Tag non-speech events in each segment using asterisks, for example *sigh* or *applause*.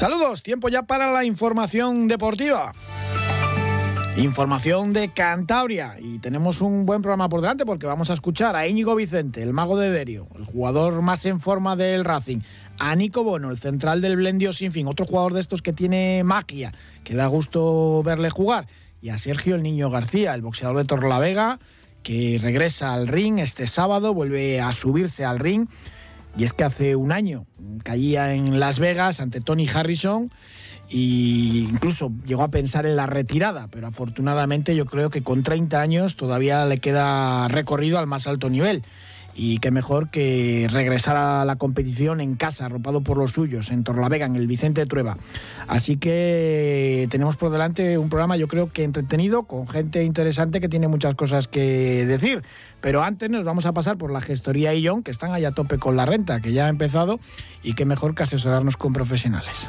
Saludos, tiempo ya para la información deportiva. Información de Cantabria. Y tenemos un buen programa por delante porque vamos a escuchar a Íñigo Vicente, el mago de Derio, el jugador más en forma del Racing, a Nico Bono, el central del Blendio Sin Fin, otro jugador de estos que tiene magia, que da gusto verle jugar, y a Sergio el Niño García, el boxeador de Torlavega, que regresa al ring este sábado, vuelve a subirse al ring y es que hace un año caía en Las Vegas ante Tony Harrison e incluso llegó a pensar en la retirada, pero afortunadamente yo creo que con 30 años todavía le queda recorrido al más alto nivel y qué mejor que regresar a la competición en casa, arropado por los suyos, en Torlavega, en el Vicente Trueba. Así que tenemos por delante un programa yo creo que entretenido, con gente interesante que tiene muchas cosas que decir. Pero antes nos vamos a pasar por la gestoría Ion, que están allá a tope con la renta, que ya ha empezado, y qué mejor que asesorarnos con profesionales.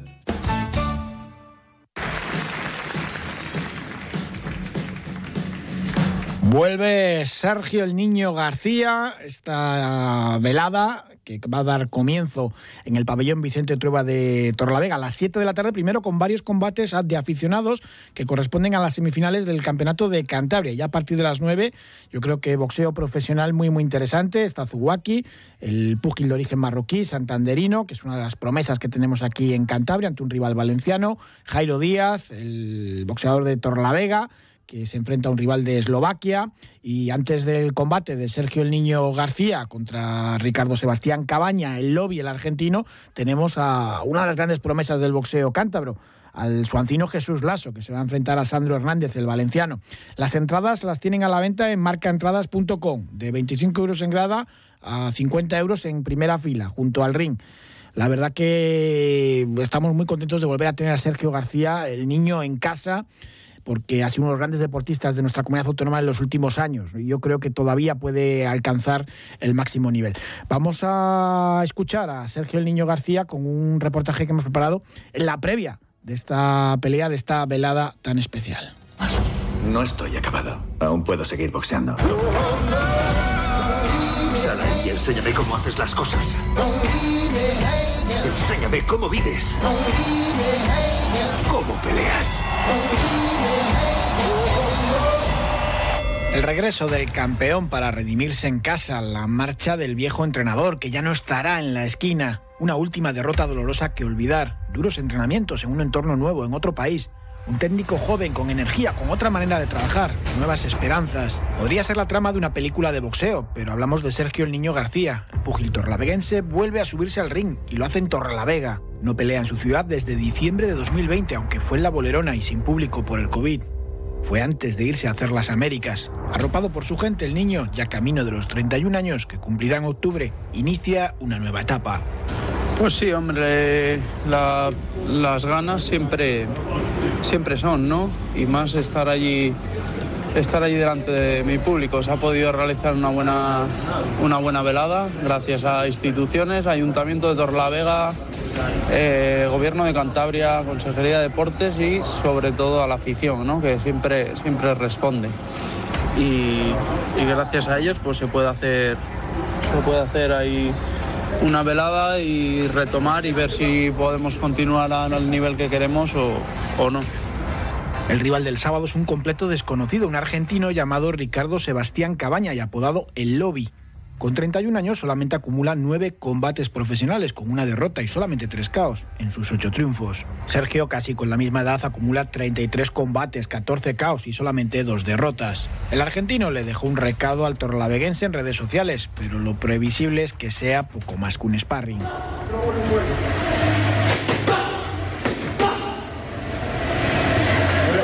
Vuelve Sergio el Niño García, esta velada que va a dar comienzo en el pabellón Vicente Trueba de Torlavega a las 7 de la tarde, primero con varios combates de aficionados que corresponden a las semifinales del Campeonato de Cantabria. Ya a partir de las 9, yo creo que boxeo profesional muy, muy interesante. Está Zuwaki, el púgil de origen marroquí, santanderino, que es una de las promesas que tenemos aquí en Cantabria ante un rival valenciano. Jairo Díaz, el boxeador de Torlavega que se enfrenta a un rival de Eslovaquia. Y antes del combate de Sergio el Niño García contra Ricardo Sebastián Cabaña, el lobby, el argentino, tenemos a una de las grandes promesas del boxeo cántabro, al suancino Jesús Lasso, que se va a enfrentar a Sandro Hernández, el valenciano. Las entradas las tienen a la venta en marcaentradas.com, de 25 euros en grada a 50 euros en primera fila, junto al ring. La verdad que estamos muy contentos de volver a tener a Sergio García, el niño, en casa porque ha sido uno de los grandes deportistas de nuestra comunidad autónoma en los últimos años. Y yo creo que todavía puede alcanzar el máximo nivel. Vamos a escuchar a Sergio el Niño García con un reportaje que hemos preparado en la previa de esta pelea, de esta velada tan especial. No estoy acabado. Aún puedo seguir boxeando. Sal y enséñame cómo haces las cosas. Enséñame cómo vives. Cómo peleas. El regreso del campeón para redimirse en casa, la marcha del viejo entrenador que ya no estará en la esquina, una última derrota dolorosa que olvidar, duros entrenamientos en un entorno nuevo, en otro país, un técnico joven con energía, con otra manera de trabajar, nuevas esperanzas. Podría ser la trama de una película de boxeo, pero hablamos de Sergio el Niño García. El pugil torlaveguense vuelve a subirse al ring y lo hace en Torrelavega. No pelea en su ciudad desde diciembre de 2020, aunque fue en la bolerona y sin público por el COVID. Fue antes de irse a hacer las Américas. Arropado por su gente, el niño, ya camino de los 31 años que cumplirá en octubre, inicia una nueva etapa. Pues sí, hombre, las ganas siempre, siempre son, ¿no? Y más estar allí, estar allí delante de mi público. Se ha podido realizar una buena, una buena velada gracias a instituciones, Ayuntamiento de Torlavega, eh, Gobierno de Cantabria, Consejería de Deportes y sobre todo a la afición, ¿no? que siempre, siempre responde. Y, gracias a ellos pues se puede hacer, se puede hacer ahí una velada y retomar y ver si podemos continuar al nivel que queremos o, o no. El rival del sábado es un completo desconocido, un argentino llamado Ricardo Sebastián Cabaña y apodado El Lobby. Con 31 años solamente acumula 9 combates profesionales con una derrota y solamente 3 caos en sus 8 triunfos. Sergio, casi con la misma edad, acumula 33 combates, 14 caos y solamente 2 derrotas. El argentino le dejó un recado al torlaveguense en redes sociales, pero lo previsible es que sea poco más que un sparring.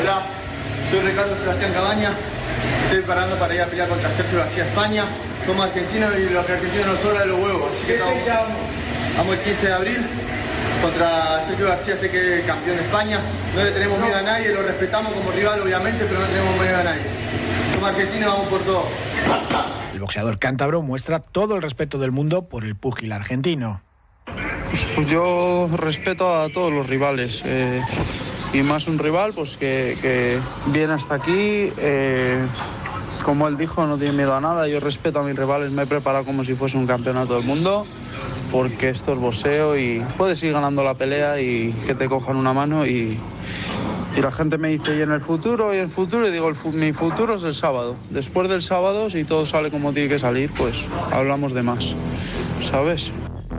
Hola, soy Ricardo Sebastián Cabaña. Estoy parando para ir a pelear contra Sergio García España. Somos argentinos y los argentinos nos sobra de los huevos. Así que estamos, vamos el 15 de abril contra Sergio García, sé que es campeón de España. No le tenemos miedo a nadie, lo respetamos como rival obviamente, pero no tenemos miedo a nadie. Somos argentinos, vamos por todo. El boxeador cántabro muestra todo el respeto del mundo por el púgil argentino. Yo respeto a todos los rivales. eh, y más un rival pues que, que viene hasta aquí. eh, como él dijo, no tiene miedo a nada. Yo respeto a mis rivales, me he preparado como si fuese un campeonato del mundo. Porque esto es boxeo y puedes ir ganando la pelea y que te cojan una mano y, y la gente me dice, ¿y en el futuro? ¿Y en el futuro? Y digo, el mi futuro es el sábado. Después del sábado, si todo sale como tiene que salir, pues hablamos de más. ¿Sabes?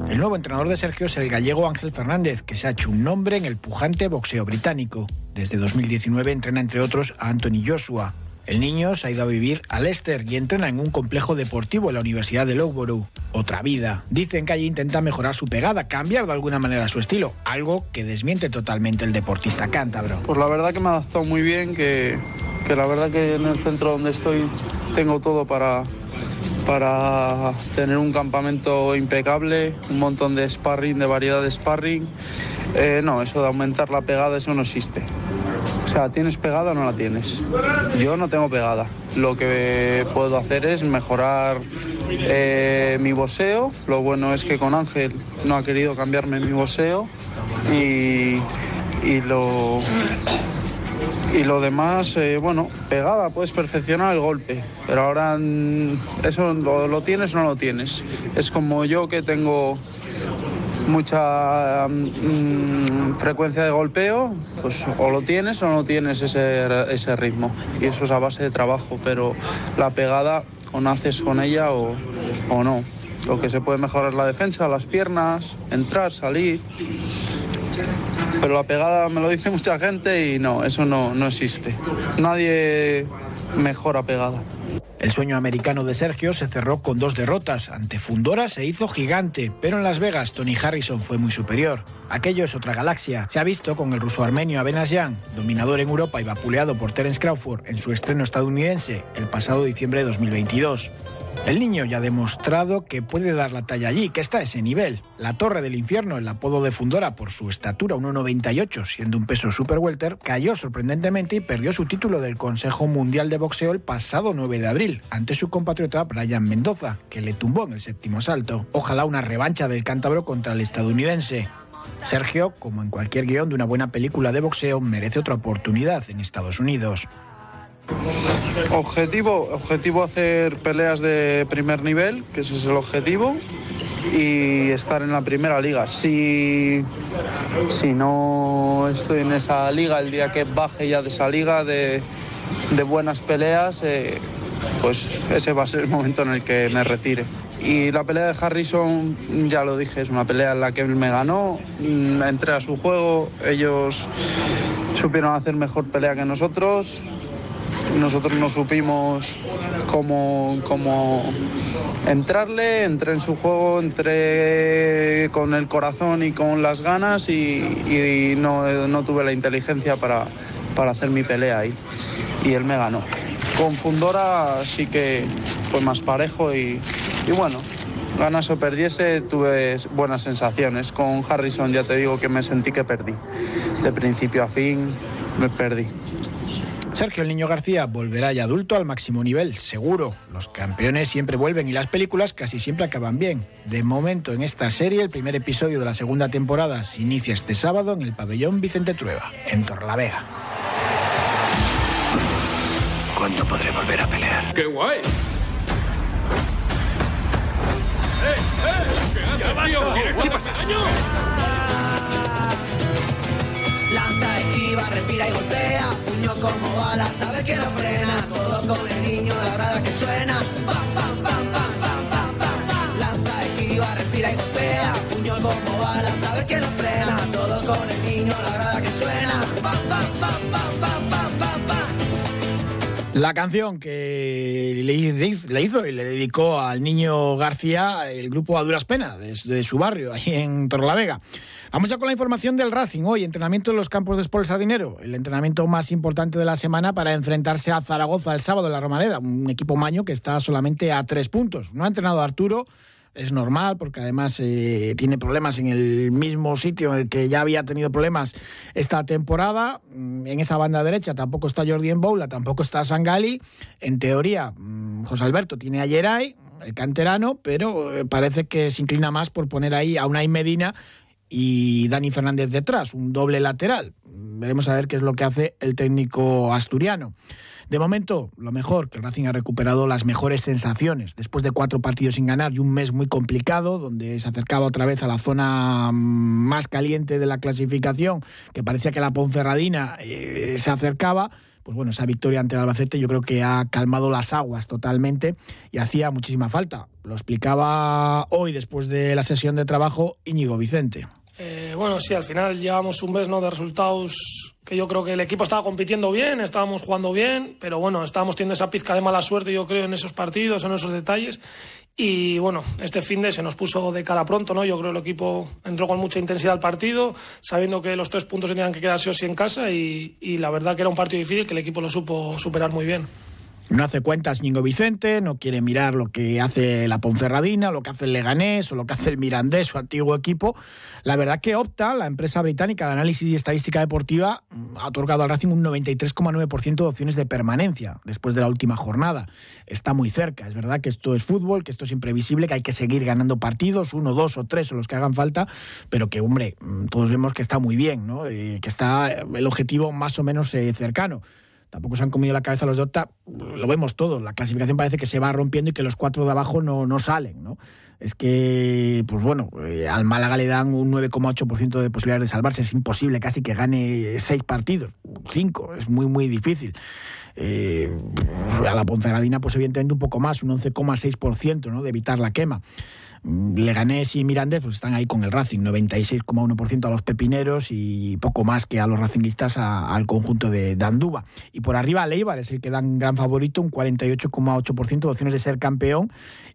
El nuevo entrenador de Sergio es el gallego Ángel Fernández, que se ha hecho un nombre en el pujante boxeo británico. Desde 2019 entrena entre otros a Anthony Joshua. El niño se ha ido a vivir a Leicester y entrena en un complejo deportivo en la Universidad de Loughborough. Otra vida. Dicen que allí intenta mejorar su pegada, cambiar de alguna manera su estilo, algo que desmiente totalmente el deportista cántabro. Pues la verdad que me ha adaptado muy bien, que, que la verdad que en el centro donde estoy tengo todo para, para tener un campamento impecable, un montón de sparring, de variedad de sparring. Eh, no, eso de aumentar la pegada, eso no existe. O sea, ¿tienes pegada o no la tienes? Yo no tengo pegada. Lo que puedo hacer es mejorar eh, mi boxeo. Lo bueno es que con Ángel no ha querido cambiarme mi boxeo. Y, y lo, y lo demás, eh, bueno, pegada, puedes perfeccionar el golpe, pero ahora mm, eso lo, tienes o no lo tienes. Es como yo que tengo mucha mm, frecuencia de golpeo, pues o lo tienes o no tienes ese, ese ritmo. Y eso es a base de trabajo, pero la pegada o naces con ella o, o no. Lo que se puede mejorar es la defensa, las piernas, entrar, salir. Pero la pegada me lo dice *laughs* mucha gente y no, eso no, no existe. Nadie mejora pegada. El sueño americano de Sergio se cerró con dos derrotas. Ante Fundora se hizo gigante, pero en Las Vegas Tony Harrison fue muy superior. Aquello es otra galaxia. Se ha visto con el ruso armenio Abenas Jan, dominador en Europa y vapuleado por Terence Crawford en su estreno estadounidense el pasado diciembre de 2022. El niño ya ha demostrado que puede dar la talla allí, que está a ese nivel. La Torre del Infierno, el apodo de Fundora por su estatura 1,98, siendo un peso super welter, cayó sorprendentemente y perdió su título del Consejo Mundial de Boxeo el pasado 9 de abril, ante su compatriota Brian Mendoza, que le tumbó en el séptimo salto. Ojalá una revancha del cántabro contra el estadounidense. Sergio, como en cualquier guion de una buena película de boxeo, merece otra oportunidad en Estados Unidos. Objetivo, objetivo hacer peleas de primer nivel, que ese es el objetivo, y estar en la primera liga. Si, si no estoy en esa liga, el día que baje ya de esa liga de, de buenas peleas, eh, pues ese va a ser el momento en el que me retire. Y la pelea de Harrison, ya lo dije, es una pelea en la que él me ganó, mm, entré a su juego, ellos supieron hacer mejor pelea que nosotros, nosotros no supimos cómo, cómo entrarle, entré en su juego, entré con el corazón y con las ganas y, no, no tuve la inteligencia para, para hacer mi pelea ahí. Y él me ganó. Con Fundora sí que fue más parejo y, y bueno, ganas o perdiese, tuve buenas sensaciones. Con Harrison ya te digo que me sentí que perdí. De principio a fin me perdí. Sergio el Niño García volverá ya adulto al máximo nivel, seguro. Los campeones siempre vuelven y las películas casi siempre acaban bien. De momento en esta serie, el primer episodio de la segunda temporada se inicia este sábado en el pabellón Vicente Trueba, en Torlavega. ¿Cuándo podré volver a pelear? ¡Qué guay! esquiva, respira y golpea. Puño como bala, sabes que no frena. Todo con el niño, la brada que suena. Pam, pam, pam, pam, pam, pam, pam, pam. Lanza, esquiva, respira y golpea. Puño como bala, sabes que no frena. Todo con el niño, la brada que suena. Pam, pam, pam, pam, pam, pam, pam, pam. La canción que le hizo y le dedicó al niño García el grupo A Duras Penas de, de su barrio, ahí en Torlavega. Vega. Vamos ya con la información del Racing. Hoy, entrenamiento en los campos de Sport Sardinero, el entrenamiento más importante de la semana para enfrentarse a Zaragoza el sábado en la Romareda, un equipo maño que está solamente a tres puntos. No ha entrenado Arturo, es normal porque además eh, tiene problemas en el mismo sitio en el que ya había tenido problemas esta temporada. Mm, en esa banda derecha tampoco está Jordi Boula, tampoco está Sangali. En teoría, mm, José Alberto tiene a Yeray, el canterano, pero eh, parece que se inclina más por poner ahí a Unai Medina y Dani Fernández detrás, un doble lateral. Veremos a ver qué es lo que hace el técnico asturiano. De momento, lo mejor, que Racing ha recuperado las mejores sensaciones. Después de cuatro partidos sin ganar y un mes muy complicado, donde se acercaba otra vez a la zona mm, más caliente de la clasificación, que parecía que la Ponferradina eh, se acercaba, pues bueno, esa victoria ante el Albacete yo creo que ha calmado las aguas totalmente y hacía muchísima falta. Lo explicaba hoy, después de la sesión de trabajo, Íñigo Vicente. Eh, bueno, sí, al final llevamos un mes ¿no? de resultados que yo creo que el equipo estaba compitiendo bien, estábamos jugando bien, pero bueno, estábamos teniendo esa pizca de mala suerte, yo creo, en esos partidos, en esos detalles. Y bueno, este fin de se nos puso de cara pronto, ¿no? Yo creo que el equipo entró con mucha intensidad al partido, sabiendo que los tres puntos tenían que quedarse o sí en casa, y, y la verdad que era un partido difícil que el equipo lo supo superar muy bien. No hace cuentas Ñingo Vicente, no quiere mirar lo que hace la Ponferradina, lo que hace el Leganés o lo que hace el Mirandés, su antiguo equipo. La verdad que Opta, la empresa británica de análisis y estadística deportiva, ha otorgado al Racing un 93,9% de opciones de permanencia después de la última jornada. Está muy cerca. Es verdad que esto es fútbol, que esto es imprevisible, que hay que seguir ganando partidos, uno, dos o tres o los que hagan falta, pero que, hombre, todos vemos que está muy bien, ¿no? Eh, que está el objetivo más o menos eh, cercano tampoco se han comido la cabeza los de Octa, lo vemos todo, la clasificación parece que se va rompiendo y que los cuatro de abajo no, no salen, ¿no? Es que, pues bueno, eh, al Málaga le dan un 9,8% de posibilidades de salvarse, es imposible casi que gane seis partidos, cinco, es muy, muy difícil. Eh, a la Ponferradina, pues evidentemente un poco más, un 11,6% ¿no? de evitar la quema. Leganés y Mirandés pues están ahí con el Racing, 96,1% a los pepineros y poco más que a los racinguistas al conjunto de, Andúba. Y por arriba Leibar es el que dan gran favorito, un 48,8% de opciones de ser campeón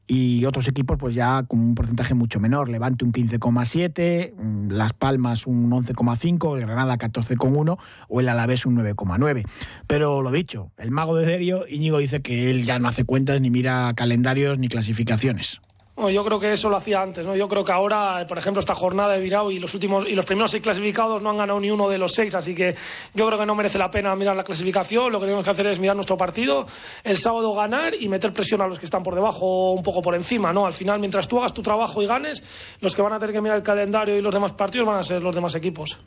y otros equipos pues ya con un porcentaje mucho menor, Levante un 15,7, mm, Las Palmas un 11,5, el Granada 14,1 o el Alavés un 9,9. Pero lo dicho, el mago de Derio, Íñigo dice que él ya no hace cuentas ni mira calendarios ni clasificaciones. Bueno, yo creo que eso lo hacía antes, ¿no? Yo creo que ahora, por ejemplo, esta jornada de Virao y los últimos y los primeros seis clasificados no han ganado ni uno de los seis, así que yo creo que no merece la pena mirar la clasificación. Lo que tenemos que hacer es mirar nuestro partido, el sábado ganar y meter presión a los que están por debajo, un poco por encima, ¿no? Al final, mientras tú hagas tu trabajo y ganes, los que van a tener que mirar el calendario y los demás partidos van a ser los demás equipos.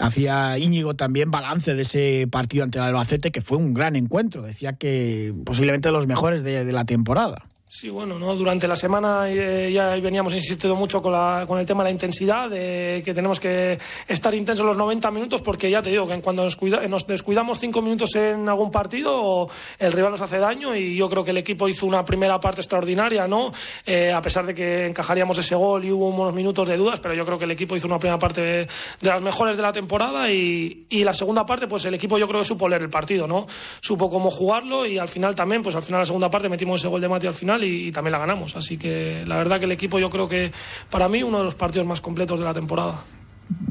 Hacía Íñigo también balance de ese partido ante el Albacete, que fue un gran encuentro. Decía que posiblemente de los mejores de la temporada. Sí, bueno, ¿no? durante la semana eh, ya veníamos insistiendo mucho con, la, con el tema de la intensidad, de que tenemos que estar intensos los 90 minutos, porque ya te digo que cuando nos, nos descuidamos 5 minutos en algún partido, el rival nos hace daño y yo creo que el equipo hizo una primera parte extraordinaria, ¿no? Eh, a pesar de que encajaríamos ese gol y hubo unos minutos de dudas, pero yo creo que el equipo hizo una primera parte de, las mejores de la temporada y, y, la segunda parte, pues el equipo yo creo que supo leer el partido, ¿no? Supo cómo jugarlo y al final también, pues al final la segunda parte metimos ese gol de Mati al final y, también la ganamos. Así que la verdad que el equipo yo creo que para mí uno de los partidos más completos de la temporada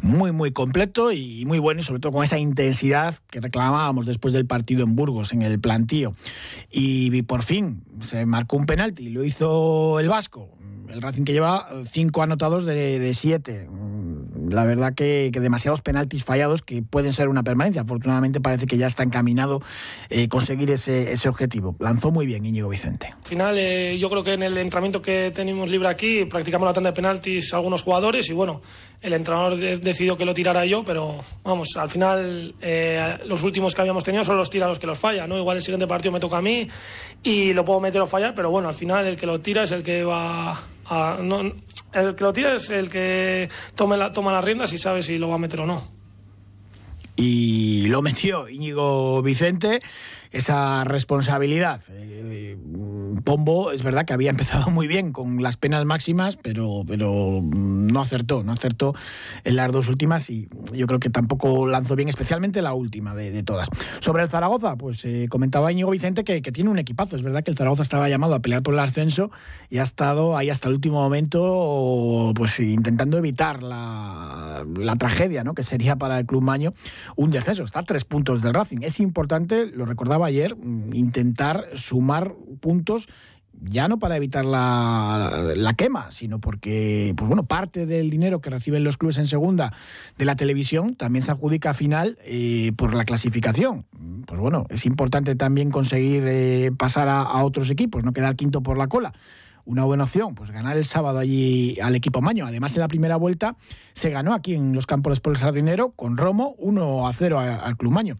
muy, muy completo y muy bueno, y sobre todo con esa intensidad que reclamábamos después del partido en Burgos, en el plantío. Y por fin se marcó un penalti, lo hizo el Vasco. El Racing que lleva cinco anotados de, de siete la verdad que, demasiados penaltis fallados que pueden ser una permanencia. Afortunadamente parece que ya está encaminado eh, conseguir ese, ese, objetivo. Lanzó muy bien Íñigo Vicente. Al final, eh, yo creo que en el entrenamiento que tenemos libre aquí practicamos la tanda de penaltis algunos jugadores y bueno, el entrenador decidió que lo tirara yo, pero vamos, al final eh, los últimos que habíamos tenido son los tira los que los falla, ¿no? Igual el siguiente partido me toca a mí y lo puedo meter o fallar, pero bueno, al final el que lo tira es el que va a... el que lo tira es el que la, toma las riendas y sabe si lo va a meter o no. Y lo metió Íñigo Vicente esa responsabilidad. Eh, Pombo es verdad que había empezado muy bien con las penas máximas, pero, pero no acertó, no acertó en las dos últimas y yo creo que tampoco lanzó bien, especialmente la última de, todas. Sobre el Zaragoza, pues eh, comentaba Íñigo Vicente que, tiene un equipazo. Es verdad que el Zaragoza estaba llamado a pelear por el ascenso y ha estado ahí hasta el último momento pues intentando evitar la, la tragedia ¿no? que sería para el Club Maño un descenso. Está a tres puntos del Racing. Es importante, lo recordaba ayer, mm, intentar sumar puntos ya no para evitar la, la, quema, sino porque, pues bueno, parte del dinero que reciben los clubes en segunda de la televisión también se adjudica final eh, por la clasificación. Pues bueno, es importante también conseguir eh, pasar a, otros equipos, no quedar quinto por la cola. Una buena opción, pues ganar el sábado allí al equipo Maño. Además, en la primera vuelta se ganó aquí en los campos el Sardinero con Romo 1 a 0 al Club Maño.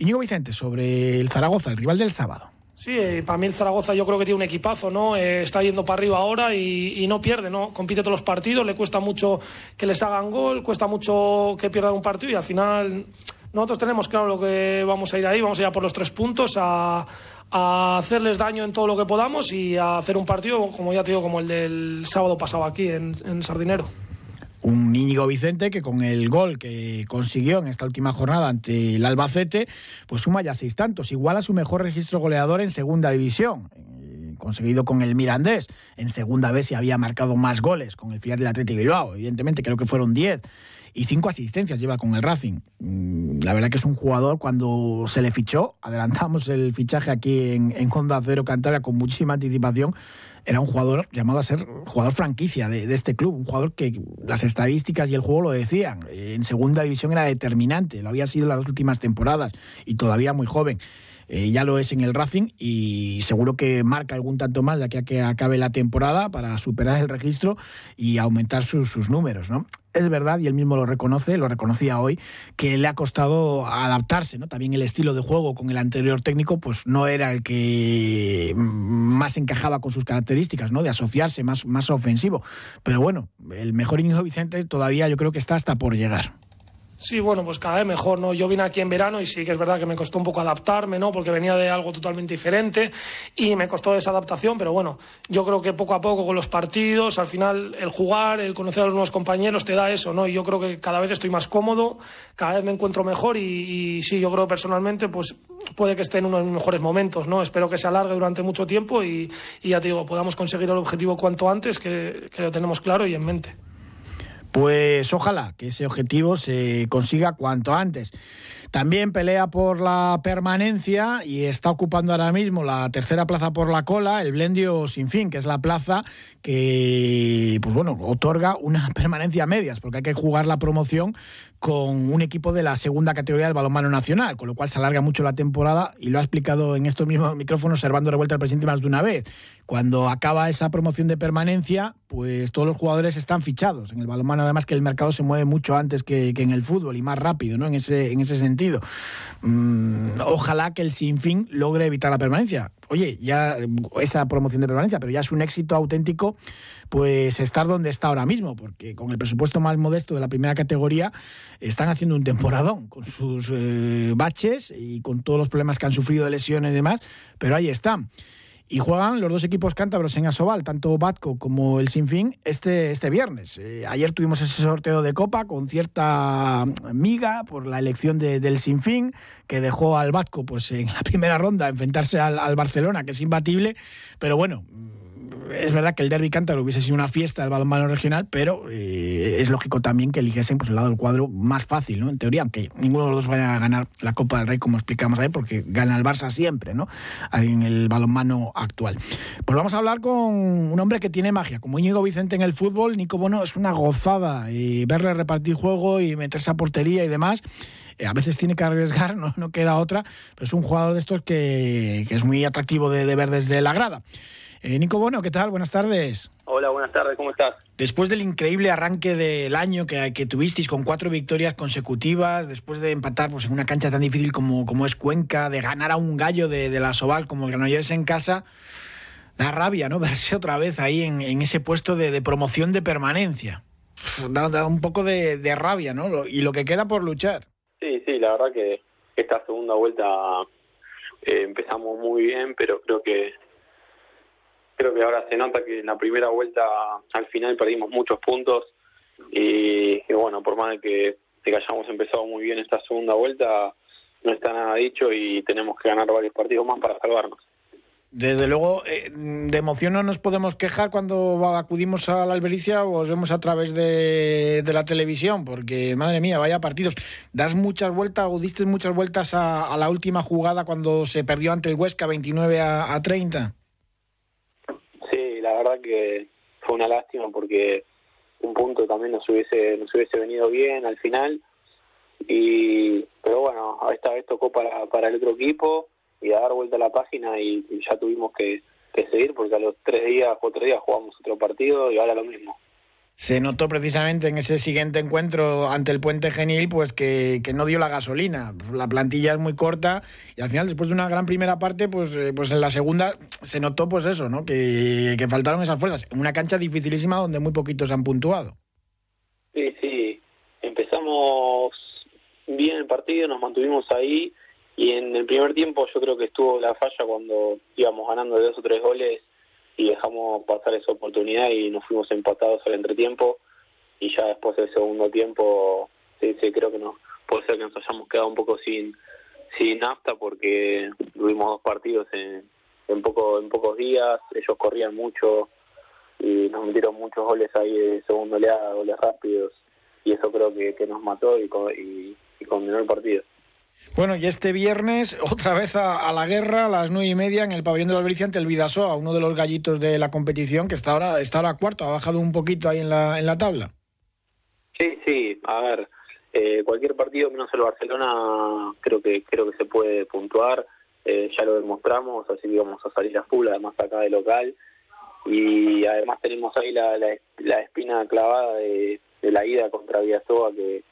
Íñigo Vicente, sobre el Zaragoza, el rival del sábado. Sí, eh, para mí el Zaragoza yo creo que tiene un equipazo, ¿no? Eh, está yendo para arriba ahora y, no pierde, ¿no? Compite todos los partidos, le cuesta mucho que les hagan gol, cuesta mucho que pierdan un partido y al final nosotros tenemos claro lo que vamos a ir ahí, vamos a ir a por los tres puntos, a, hacerles daño en todo lo que podamos y a hacer un partido, como ya te digo, como el del sábado pasado aquí en, en Sardinero un Íñigo Vicente que con el gol que consiguió en esta última jornada ante el Albacete, pues suma ya seis tantos, igual a su mejor registro goleador en segunda división, eh, conseguido con el Mirandés. En segunda vez se había marcado más goles con el filial del Atlético Bilbao, evidentemente creo que fueron diez y cinco asistencias lleva con el Racing. Mm, la verdad que es un jugador cuando se le fichó, adelantamos el fichaje aquí en, en Honda Cero Cantabria con muchísima anticipación, era un jugador llamado a ser jugador franquicia de, este club, un jugador que las estadísticas y el juego lo decían. En segunda división era determinante, lo había sido las últimas temporadas y todavía muy joven. Eh, ya lo es en el Racing y seguro que marca algún tanto más de aquí a que acabe la temporada para superar el registro y aumentar sus números. ¿no? Es verdad, y él mismo lo reconoce, lo reconocía hoy, que le ha costado adaptarse, ¿no? También el estilo de juego con el anterior técnico, pues no era el que más encajaba con sus características, ¿no? De asociarse más, más ofensivo. Pero bueno, el mejor inicio Vicente todavía yo creo que está hasta por llegar. Sí, bueno, pues cada vez mejor, ¿no? Yo vine aquí en verano y sí que es verdad que me costó un poco adaptarme, ¿no? Porque venía de algo totalmente diferente y me costó esa adaptación, pero bueno, yo creo que poco a poco con los partidos, al final el jugar, el conocer a los nuevos compañeros te da eso, ¿no? Y yo creo que cada vez estoy más cómodo, cada vez me encuentro mejor y, sí, yo creo personalmente, pues puede que esté en unos mejores momentos, ¿no? Espero que se alargue durante mucho tiempo y, ya te digo, podamos conseguir el objetivo cuanto antes, que lo tenemos claro y en mente. Pues ojalá que ese objetivo se consiga cuanto antes. También pelea por la permanencia y está ocupando ahora mismo la tercera plaza por la cola, el Blendio Sin Fin, que es la plaza que, pues bueno, otorga una *laughs* permanencia a medias, porque hay que jugar la promoción con un equipo de la segunda categoría del balonmano nacional, con lo cual se alarga mucho la temporada y lo ha explicado en estos mismos micrófonos Servando Revuelta el presidente más de una vez. Cuando acaba esa promoción de permanencia, pues todos los jugadores están fichados. En el balonmano además que el mercado se mueve mucho antes que, en el fútbol y más rápido, ¿no? En ese, en ese sentido. Mm, ojalá que el Sinfín logre evitar la permanencia. Oye, ya esa promoción de permanencia, pero ya es un éxito auténtico pues estar donde está ahora mismo, porque con el presupuesto más modesto de la primera categoría están haciendo un temporadón con sus eh, baches y con todos los problemas que han sufrido de lesiones y demás, pero ahí están. Y juegan los dos equipos cántabros en Asobal, tanto Batco como el Sinfín, este, este viernes. Eh, ayer tuvimos ese sorteo de Copa con cierta miga por la elección del Sinfín, que dejó al Batco pues, en la primera ronda enfrentarse al, al Barcelona, que es imbatible. Pero bueno, es verdad que el derby cántabro hubiese sido una fiesta del balonmano regional, pero eh, es lógico también que eligiesen pues, el lado del cuadro más fácil, ¿no? En teoría, aunque ninguno de los dos vaya a ganar la Copa del Rey, como explicamos ahí, porque gana el Barça siempre, ¿no? En el balonmano actual. Pues vamos a hablar con un hombre que tiene magia, como Íñigo Vicente en el fútbol. Nico Bono es una gozada y verle repartir juego y meterse a portería y demás eh, a veces tiene que arriesgar, *laughs* no, no queda otra, pero es un jugador de estos que, es muy atractivo de, de, ver desde la grada. Eh, Nico Bono, ¿qué tal? Buenas tardes. Hola, buenas tardes, ¿cómo estás? Después del increíble arranque del año que, que tuvisteis con cuatro victorias consecutivas, después de empatar pues, en una cancha tan difícil como, como es Cuenca, de ganar a un gallo de, la Soval como el Granollers en casa, da rabia, ¿no? *laughs* Verse otra vez ahí en, ese puesto de, promoción de permanencia. Da, un poco de, rabia, ¿no? Y lo que queda por luchar. Sí, sí, la verdad que esta segunda vuelta eh, empezamos muy bien, pero creo que creo que ahora se nota que en la primera vuelta al final perdimos muchos puntos y, bueno, por más de que, de que hayamos empezado muy bien esta segunda vuelta, no está nada dicho y tenemos que ganar varios partidos más para salvarnos. Desde luego, eh, de emoción no nos podemos quejar cuando acudimos a la albericia o os vemos a través de, de, la televisión, porque madre mía, vaya partidos. Das muchas vueltas o diste muchas vueltas a, a la última jugada cuando se perdió ante el Huesca 29 a, a 30. Verdad que fue una lástima porque un punto también nos hubiese, nos hubiese venido bien al final. y Pero bueno, esta vez tocó para, para el otro equipo y a dar vuelta a la página y, y ya tuvimos que, que, seguir porque a los tres días, cuatro días jugamos otro partido y ahora lo mismo. Se notó precisamente en ese siguiente encuentro ante el Puente Genil pues que, que no dio la gasolina. La plantilla es muy corta y al final después de una gran primera parte pues, eh, pues en la segunda se notó pues eso, ¿no? que, que faltaron esas fuerzas. Una cancha dificilísima donde muy poquitos han puntuado. Sí, sí. Empezamos bien el partido, nos mantuvimos ahí y en el primer tiempo yo creo que estuvo la falla cuando íbamos ganando dos o tres goles y dejamos pasar esa oportunidad y nos fuimos empatados al entretiempo. Y ya después del segundo tiempo sí, sí creo que no. Puede ser que nos hayamos quedado un poco sin sin nafta porque tuvimos dos partidos en, en poco en pocos días. Ellos corrían mucho y nos metieron muchos goles ahí de segunda oleada goles rápidos. Y eso creo que, que nos mató y, y, y condenó el partido bueno, y este viernes *laughs* otra vez a, a, la guerra a las nueve y media en el pabellón de la Albericia ante el Vidasoa, uno de los gallitos de la competición que está ahora, está ahora cuarto, ha bajado un poquito ahí en la, en la tabla. Sí, sí, a ver, eh, cualquier partido menos el Barcelona creo que creo que se puede puntuar, eh, ya lo demostramos, así que vamos a salir a full, además acá de local, y además tenemos ahí la, la, espina clavada de, de la ida contra Vidasoa que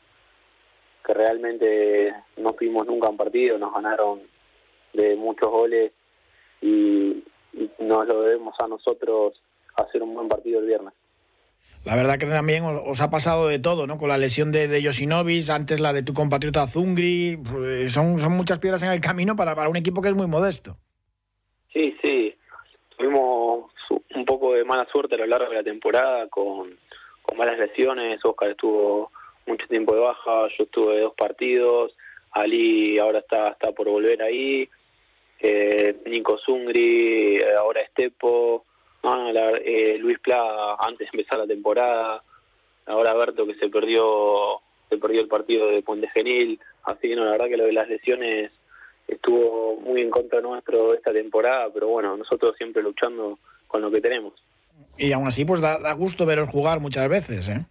que realmente no tuvimos nunca un partido, nos ganaron de muchos goles y, y nos lo debemos a nosotros hacer un buen partido el viernes. La verdad que también os, ha pasado de todo, ¿no? Con la lesión de, de antes la de tu compatriota Zungri, pues son, son muchas piedras en el camino para, para un equipo que es muy modesto. Sí, sí, tuvimos un poco de mala suerte a lo largo de la temporada con, con malas lesiones, Oscar estuvo mucho tiempo de baja, yo estuve dos partidos, Ali ahora está, está por volver ahí, eh, Nico Zungri, ahora Estepo, no, la, eh, Luis Pla antes de empezar la temporada, ahora Berto que se perdió se perdió el partido de Puente Genil, así que no, la verdad que lo de las lesiones estuvo muy en contra nuestro esta temporada, pero bueno, nosotros siempre luchando con lo que tenemos. Y aún así, pues da, da gusto veros jugar muchas veces, ¿eh?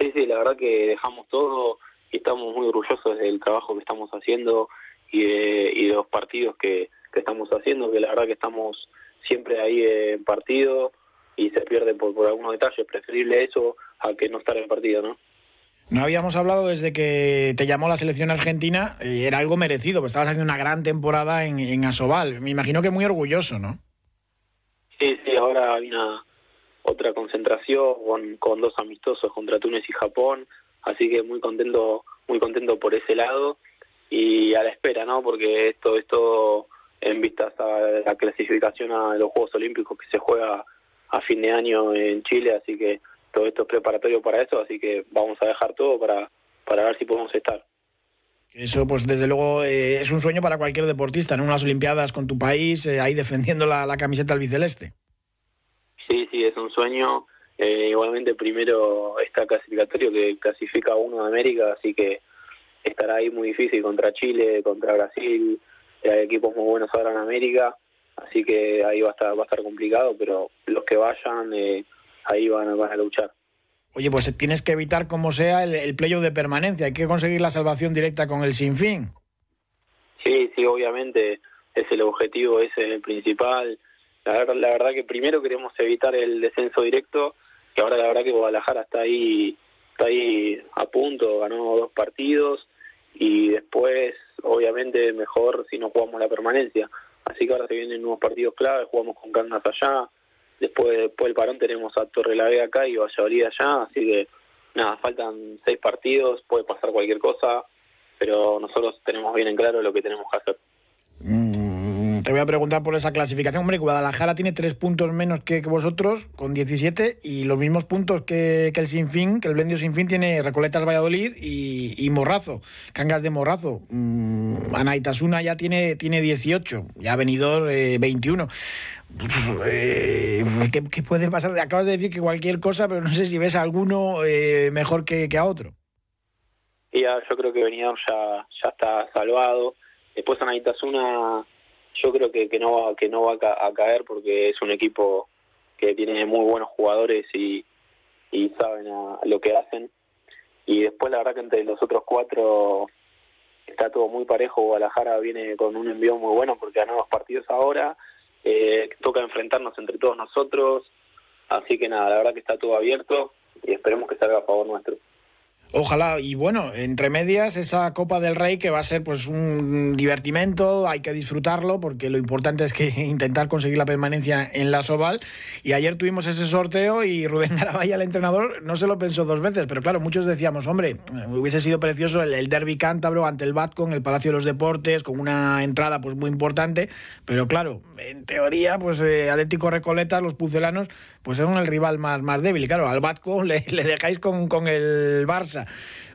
Sí, sí, la verdad que dejamos todo y estamos muy orgullosos del trabajo que estamos haciendo y de, y de los partidos que, que estamos haciendo, que la verdad que estamos siempre ahí en partido y se pierde por, por algunos detalles, preferible eso a que no estar en partido, ¿no? No habíamos hablado desde que te llamó la selección argentina, y era algo merecido, pues estabas haciendo una gran temporada en, en Asobal. Me imagino que muy orgulloso, ¿no? Sí, sí, ahora hay una otra concentración con, dos amistosos contra Túnez y Japón, así que muy contento, muy contento por ese lado y a la espera, ¿no? Porque esto es todo en vistas a la clasificación a los Juegos Olímpicos que se juega a fin de año en Chile, así que todo esto es preparatorio para eso, así que vamos a dejar todo para, para ver si podemos estar. Eso, pues desde luego eh, es un sueño para cualquier deportista, en ¿no? unas Olimpiadas con tu país, eh, ahí defendiendo la, la camiseta albiceleste. Sí, sí, es un sueño. Eh, igualmente primero está clasificatorio que clasifica uno de América, así que estará ahí muy difícil contra Chile, contra Brasil, hay equipos muy buenos ahora en América, así que ahí va a estar, va a estar complicado, pero los que vayan eh, ahí van, van a luchar. Oye, pues tienes que evitar como sea el, el playoff de permanencia, hay que conseguir la salvación directa con el sinfín. Sí, sí, obviamente es el objetivo, es el principal. La, la verdad que primero queremos evitar el descenso directo, que ahora la verdad que Guadalajara está ahí, está ahí a punto, ganó dos partidos y después obviamente mejor si no jugamos la permanencia. Así que ahora se vienen nuevos partidos clave, jugamos con Carnas allá, después, después del parón tenemos a Torre la acá y Valladolid allá, así que nada, faltan seis partidos, puede pasar cualquier cosa, pero nosotros tenemos bien en claro lo que tenemos que hacer. Mm, te voy a preguntar por esa clasificación. Hombre, Guadalajara tiene tres puntos menos que, vosotros, con 17, y los mismos puntos que, el Sinfín, que el Blendio Sinfín tiene Recoletas Valladolid y, Morrazo, Cangas de Morrazo. Mm, Anaitasuna ya tiene, tiene 18, ya ha venido 21. Eh, ¿qué, puede pasar? Acabas de decir que cualquier cosa, pero no sé si ves a alguno eh, mejor que, a otro. Ya, yo creo que Venidor ya, ya está salvado. Después Anaitasuna yo creo que, que no va, que no va a caer porque es un equipo que tiene muy buenos jugadores y, y saben lo que hacen. Y después la verdad que entre los otros cuatro está todo muy parejo. Guadalajara viene con un envío muy bueno porque ganó dos partidos ahora. Eh, toca enfrentarnos entre todos nosotros. Así que nada, la verdad que está todo abierto y esperemos que salga a favor nuestro. Ojalá, y bueno, entre medias, esa Copa del Rey que va a ser pues un divertimento, hay que disfrutarlo, porque lo importante es que *laughs* intentar conseguir la permanencia en la Soval. Y ayer tuvimos ese sorteo y Rubén *laughs* Garabaya, el entrenador, no se lo pensó dos veces, pero claro, muchos decíamos, hombre, hubiese sido precioso el, derby cántabro ante el Batco en el Palacio de los Deportes, con una entrada pues muy importante, pero claro, en teoría, pues eh, Atlético Recoleta, los pucelanos, pues eran el rival más, más débil. Claro, al Batco le, le dejáis con, con el Barça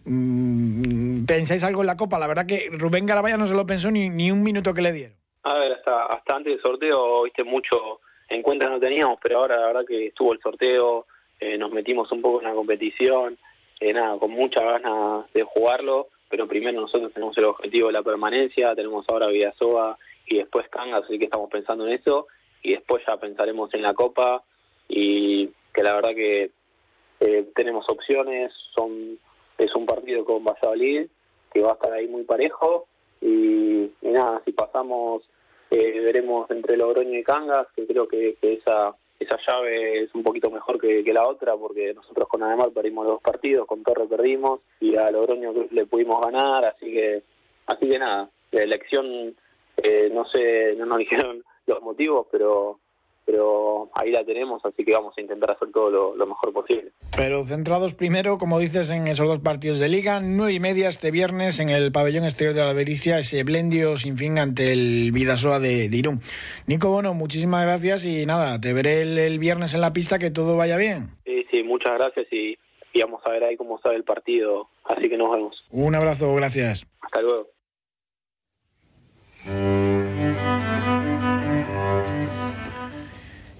Mm, ¿Pensáis algo en la Copa? La verdad que Rubén Garabaya no se lo pensó ni, ni un minuto que le dieron. A ver, hasta, hasta antes del sorteo, viste, mucho en cuenta no teníamos, pero ahora la verdad que estuvo el sorteo, eh, nos metimos un poco en la competición, eh, nada, con muchas ganas de jugarlo, pero primero nosotros tenemos el objetivo de la permanencia, tenemos ahora Villasoa y después Cangas, así que estamos pensando en eso, y después ya pensaremos en la Copa, y que la verdad que eh, tenemos opciones, son es un partido con Valladolid que va a estar ahí muy parejo. Y, nada, si pasamos eh, veremos entre Logroño y Cangas, que creo que, esa esa llave es un poquito mejor que, la otra porque nosotros con Ademar perdimos los dos partidos, con Torre perdimos y a Logroño le pudimos ganar, así que así que nada, la elección eh, no sé, no nos dijeron los motivos, pero pero ahí la tenemos, así que vamos a intentar hacer todo lo, mejor posible. Pero centrados primero, como dices, en esos dos partidos de liga, nueve y media este viernes en el pabellón exterior de la Albericia, ese blendio sin fin ante el Vidasoa de, Irún. Nico Bono, muchísimas gracias y nada, te veré el, viernes en la pista, que todo vaya bien. Sí, sí, muchas gracias y, y vamos a ver ahí cómo sale el partido, así que nos vemos. Un abrazo, gracias. Hasta luego.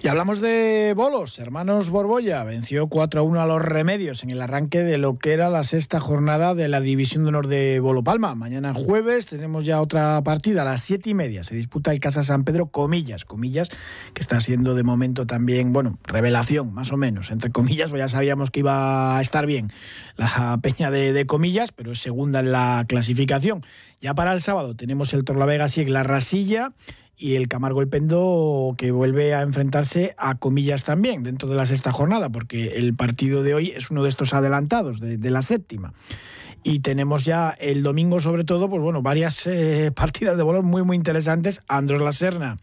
Y hablamos de bolos. Hermanos Borbolla venció 4 a 1 a los remedios en el arranque de lo que era la sexta jornada de la División de Honor de Bolo Palma. Mañana jueves tenemos ya otra partida a las siete y media. Se disputa el Casa San Pedro, comillas, comillas, que está siendo de momento también, bueno, revelación, más o menos, entre comillas, pues ya sabíamos que iba a estar bien la peña de, comillas, pero es segunda en la clasificación. Ya para el sábado tenemos el Torlavega y la Rasilla y el Camargo el Pendo que vuelve a enfrentarse a comillas también dentro de la sexta jornada, porque el partido de hoy es uno de estos adelantados de, la séptima. Y tenemos ya el domingo, sobre todo, pues bueno, varias eh, *laughs* partidas de bolos muy, muy interesantes. Andros La Serna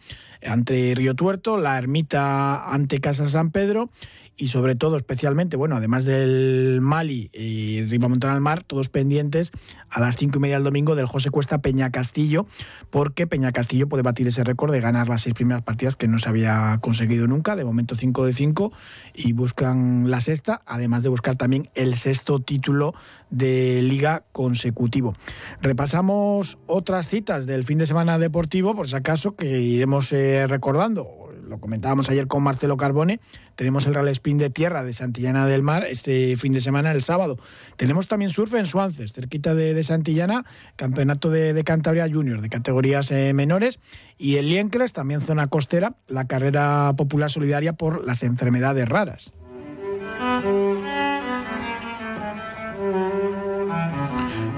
ante Río Tuerto, La Ermita ante Casa San Pedro y sobre todo, especialmente, bueno, además del Mali y Ribamontana al Mar, todos pendientes a las cinco y media del domingo del José Cuesta Peña Castillo, porque Peña Castillo puede batir ese récord de ganar las seis primeras partidas que no se había conseguido nunca, de momento 5 de 5, y buscan la sexta, además de buscar también el sexto título de liga consecutivo. Repasamos otras citas del fin de semana deportivo, por si acaso, que iremos eh, recordando lo comentábamos ayer con Marcelo Carbone, tenemos el Real Sprint de Tierra de Santillana del Mar este fin de semana, el sábado. Tenemos también surf en Suances, cerquita de, Santillana, campeonato de, Cantabria Junior, de categorías eh, menores. Y el Liencres, también zona costera, la carrera popular solidaria por las enfermedades raras.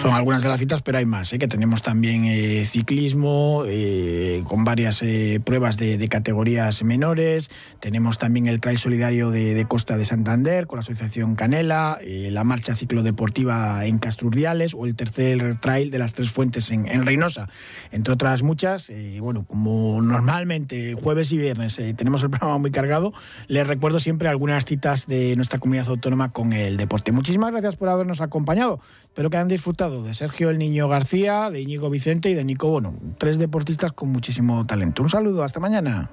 Son algunas de las citas, pero hay más, ¿eh? que tenemos también eh, ciclismo eh, con varias pruebas de, categorías menores, tenemos también el Trail Solidario de, Costa de Santander con la Asociación Canela, la marcha ciclodeportiva en Castrurdiales o el tercer trail de las Tres Fuentes en, en Reynosa, entre otras muchas. bueno, como normalmente jueves y viernes tenemos el programa muy cargado, les recuerdo siempre algunas citas de nuestra comunidad autónoma con el deporte. Muchísimas gracias por habernos acompañado, espero que hayan disfrutado de Sergio el Niño García, de Íñigo Vicente y de Nico Bono. Tres deportistas con muchísimo talento. Un saludo, hasta mañana.